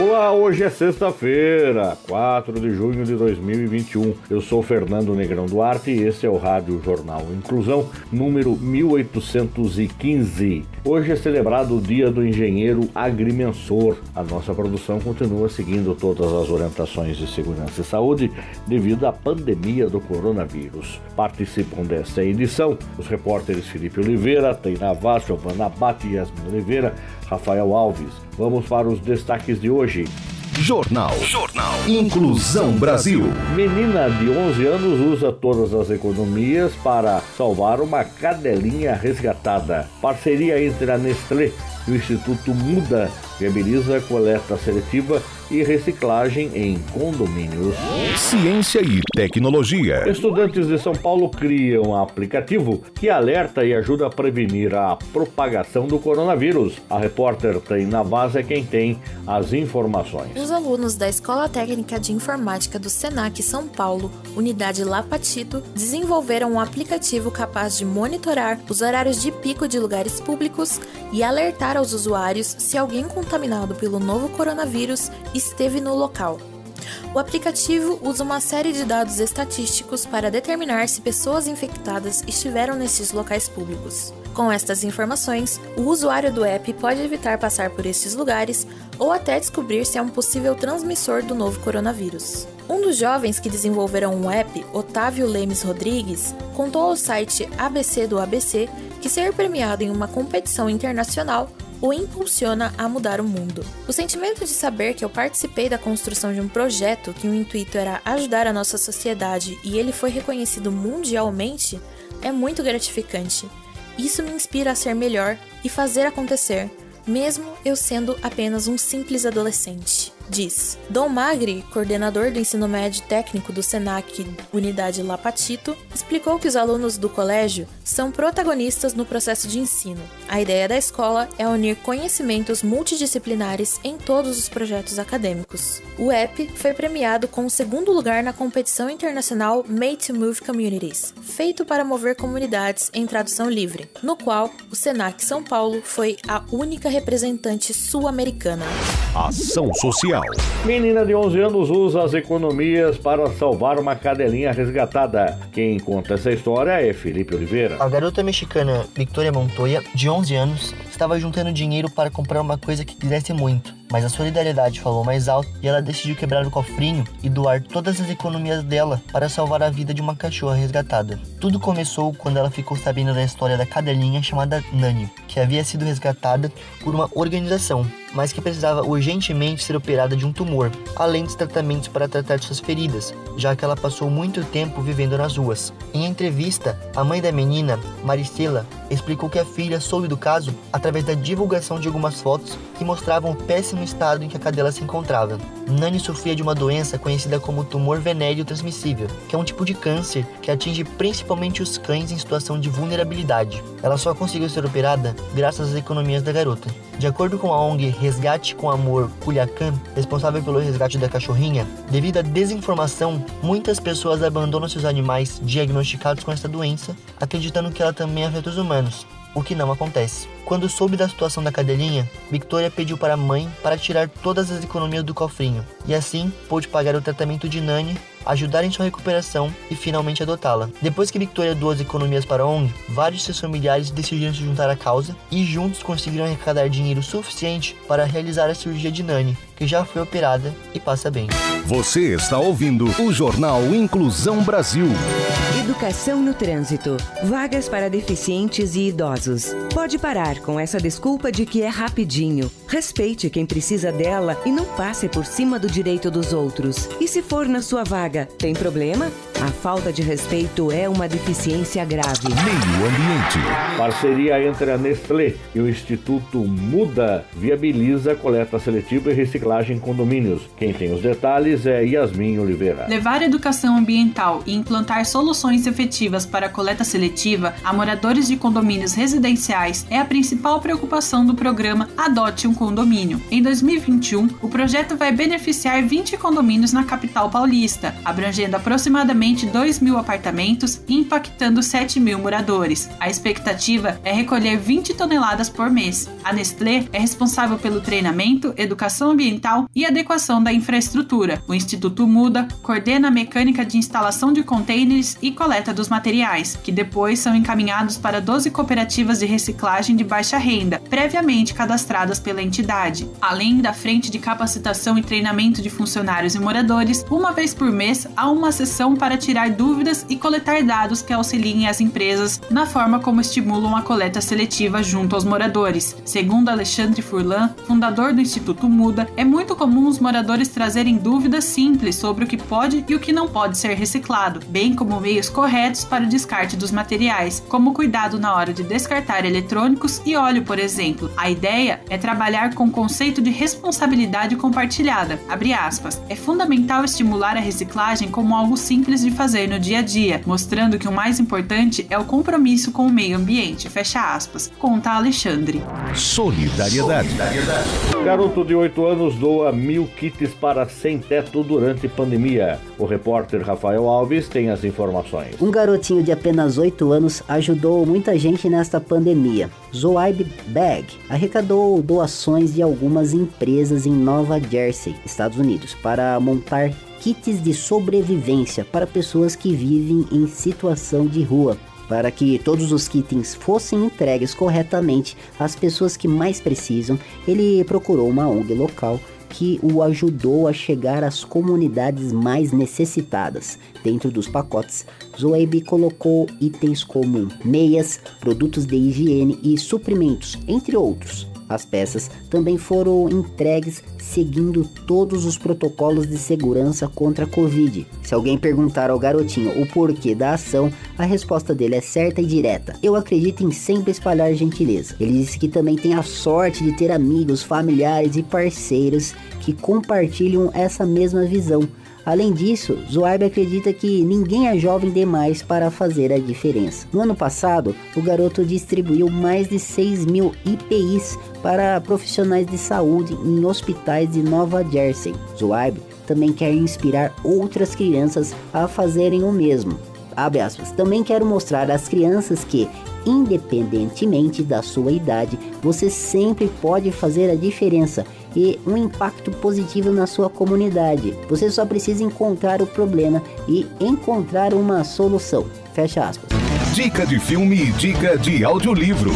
Olá, hoje é sexta-feira, 4 de junho de 2021. Eu sou Fernando Negrão Duarte e esse é o Rádio Jornal Inclusão, número 1815. Hoje é celebrado o Dia do Engenheiro Agrimensor. A nossa produção continua seguindo todas as orientações de segurança e saúde devido à pandemia do coronavírus. Participam desta edição os repórteres Felipe Oliveira, Tainá Vaz, Giovana Bate e Yasmin Oliveira, Rafael Alves. Vamos para os destaques de hoje. Jornal. Jornal. Inclusão Brasil. Menina de 11 anos usa todas as economias para salvar uma cadelinha resgatada. Parceria entre a Nestlé e o Instituto Muda viabiliza coleta seletiva e reciclagem em condomínios. Ciência e tecnologia. Estudantes de São Paulo criam um aplicativo que alerta e ajuda a prevenir a propagação do coronavírus. A repórter Taina Vaz é quem tem as informações. Os alunos da Escola Técnica de Informática do Senac São Paulo, unidade Lapatito, desenvolveram um aplicativo capaz de monitorar os horários de pico de lugares públicos e alertar aos usuários se alguém contaminado pelo novo coronavírus esteve no local. O aplicativo usa uma série de dados estatísticos para determinar se pessoas infectadas estiveram nesses locais públicos. Com estas informações, o usuário do app pode evitar passar por esses lugares ou até descobrir se é um possível transmissor do novo coronavírus. Um dos jovens que desenvolveram o app, Otávio Lemes Rodrigues, contou ao site ABC do ABC que ser premiado em uma competição internacional o impulsiona a mudar o mundo. O sentimento de saber que eu participei da construção de um projeto que o intuito era ajudar a nossa sociedade e ele foi reconhecido mundialmente é muito gratificante. Isso me inspira a ser melhor e fazer acontecer, mesmo eu sendo apenas um simples adolescente diz. Dom Magri, coordenador do ensino médio técnico do SENAC Unidade Lapatito, explicou que os alunos do colégio são protagonistas no processo de ensino. A ideia da escola é unir conhecimentos multidisciplinares em todos os projetos acadêmicos. O app foi premiado com o segundo lugar na competição internacional Made to Move Communities, feito para mover comunidades em tradução livre, no qual o SENAC São Paulo foi a única representante sul-americana. Ação Social Menina de 11 anos usa as economias para salvar uma cadelinha resgatada. Quem conta essa história é Felipe Oliveira. A garota mexicana Victoria Montoya, de 11 anos, estava juntando dinheiro para comprar uma coisa que quisesse muito, mas a solidariedade falou mais alto e ela decidiu quebrar o cofrinho e doar todas as economias dela para salvar a vida de uma cachorra resgatada. Tudo começou quando ela ficou sabendo da história da cadelinha chamada Nani, que havia sido resgatada por uma organização, mas que precisava urgentemente ser operada de um tumor, além dos tratamentos para tratar de suas feridas, já que ela passou muito tempo vivendo nas ruas. Em entrevista, a mãe da menina, Maricela, explicou que a filha soube do caso através da divulgação de algumas fotos que mostravam o péssimo estado em que a cadela se encontrava. Nani sofria de uma doença conhecida como tumor venéreo transmissível, que é um tipo de câncer que atinge principalmente os cães em situação de vulnerabilidade. Ela só conseguiu ser operada graças às economias da garota. De acordo com a ONG Resgate com Amor Culiacán, responsável pelo resgate da cachorrinha, devido à desinformação, muitas pessoas abandonam seus animais diagnosticados com essa doença, acreditando que ela também afeta os humanos, o que não acontece. Quando soube da situação da cadelinha, Victoria pediu para a mãe para tirar todas as economias do cofrinho, e assim pôde pagar o tratamento de Nani ajudar em sua recuperação e finalmente adotá-la. Depois que Victoria doou as economias para a ONG, vários de seus familiares decidiram se juntar à causa e juntos conseguiram arrecadar dinheiro suficiente para realizar a cirurgia de Nani, que já foi operada e passa bem. Você está ouvindo o Jornal Inclusão Brasil. Educação no trânsito. Vagas para deficientes e idosos. Pode parar com essa desculpa de que é rapidinho. Respeite quem precisa dela e não passe por cima do direito dos outros. E se for na sua vaga. Tem problema? A falta de respeito é uma deficiência grave. Meio Ambiente. Parceria entre a Nestlé e o Instituto Muda viabiliza coleta seletiva e reciclagem em condomínios. Quem tem os detalhes é Yasmin Oliveira. Levar educação ambiental e implantar soluções efetivas para a coleta seletiva a moradores de condomínios residenciais é a principal preocupação do programa Adote um Condomínio. Em 2021, o projeto vai beneficiar 20 condomínios na capital paulista, abrangendo aproximadamente 2 mil apartamentos impactando 7 mil moradores. A expectativa é recolher 20 toneladas por mês. A Nestlé é responsável pelo treinamento, educação ambiental e adequação da infraestrutura. O Instituto Muda coordena a mecânica de instalação de contêineres e coleta dos materiais, que depois são encaminhados para 12 cooperativas de reciclagem de baixa renda, previamente cadastradas pela entidade. Além da frente de capacitação e treinamento de funcionários e moradores, uma vez por mês há uma sessão para tirar dúvidas e coletar dados que auxiliem as empresas na forma como estimulam a coleta seletiva junto aos moradores. Segundo Alexandre Furlan, fundador do Instituto Muda, é muito comum os moradores trazerem dúvidas simples sobre o que pode e o que não pode ser reciclado, bem como meios corretos para o descarte dos materiais, como cuidado na hora de descartar eletrônicos e óleo, por exemplo. A ideia é trabalhar com o conceito de responsabilidade compartilhada. Aspas, é fundamental estimular a reciclagem como algo simples de fazer no dia a dia, mostrando que o mais importante é o compromisso com o meio ambiente. Fecha aspas. Conta Alexandre. Solidariedade. Garoto de 8 anos doa mil kits para sem teto durante pandemia. O repórter Rafael Alves tem as informações. Um garotinho de apenas 8 anos ajudou muita gente nesta pandemia. Zoaib Bag arrecadou doações de algumas empresas em Nova Jersey, Estados Unidos, para montar kits de sobrevivência para pessoas que vivem em situação de rua. Para que todos os kitens fossem entregues corretamente às pessoas que mais precisam, ele procurou uma ONG local que o ajudou a chegar às comunidades mais necessitadas. Dentro dos pacotes, Zoeb colocou itens como meias, produtos de higiene e suprimentos, entre outros. As peças também foram entregues seguindo todos os protocolos de segurança contra a Covid. Se alguém perguntar ao garotinho o porquê da ação, a resposta dele é certa e direta. Eu acredito em sempre espalhar gentileza. Ele disse que também tem a sorte de ter amigos, familiares e parceiros que compartilham essa mesma visão. Além disso, Zoaib acredita que ninguém é jovem demais para fazer a diferença. No ano passado, o garoto distribuiu mais de 6 mil IPIs para profissionais de saúde em hospitais de Nova Jersey. Zoaib também quer inspirar outras crianças a fazerem o mesmo. Aspas. Também quero mostrar às crianças que, independentemente da sua idade, você sempre pode fazer a diferença e um impacto positivo na sua comunidade. Você só precisa encontrar o problema e encontrar uma solução. Fecha aspas. Dica de filme e dica de audiolivro.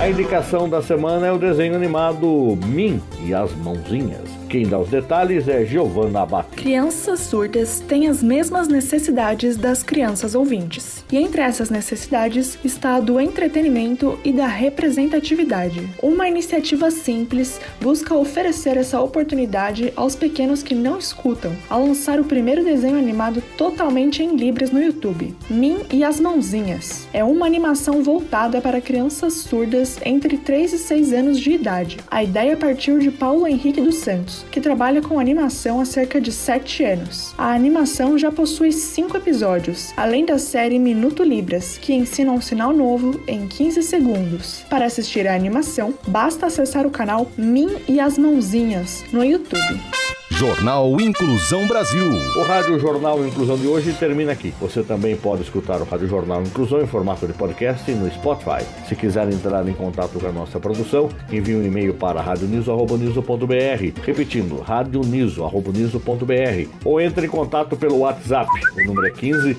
A indicação da semana é o desenho animado Min e as Mãozinhas. Quem dá os detalhes é Giovanna Abate. Crianças surdas têm as mesmas necessidades das crianças ouvintes. E entre essas necessidades está a do entretenimento e da representatividade. Uma iniciativa simples busca oferecer essa oportunidade aos pequenos que não escutam, ao lançar o primeiro desenho animado totalmente em Libras no YouTube, Min e as Mãozinhas. É uma animação voltada para crianças surdas entre 3 e 6 anos de idade. A ideia partiu de Paulo Henrique dos Santos, que trabalha com animação há cerca de 7 anos. A animação já possui 5 episódios, além da série Minuto Libras, que ensina um sinal novo em 15 segundos. Para assistir a animação, basta acessar o canal Min e as Mãozinhas no YouTube. Jornal Inclusão Brasil. O Rádio Jornal Inclusão de hoje termina aqui. Você também pode escutar o Rádio Jornal Inclusão em formato de podcast no Spotify. Se quiser entrar em contato com a nossa produção, envie um e-mail para radioniso.br, repetindo, radioniso.br, ou entre em contato pelo WhatsApp. O número é 15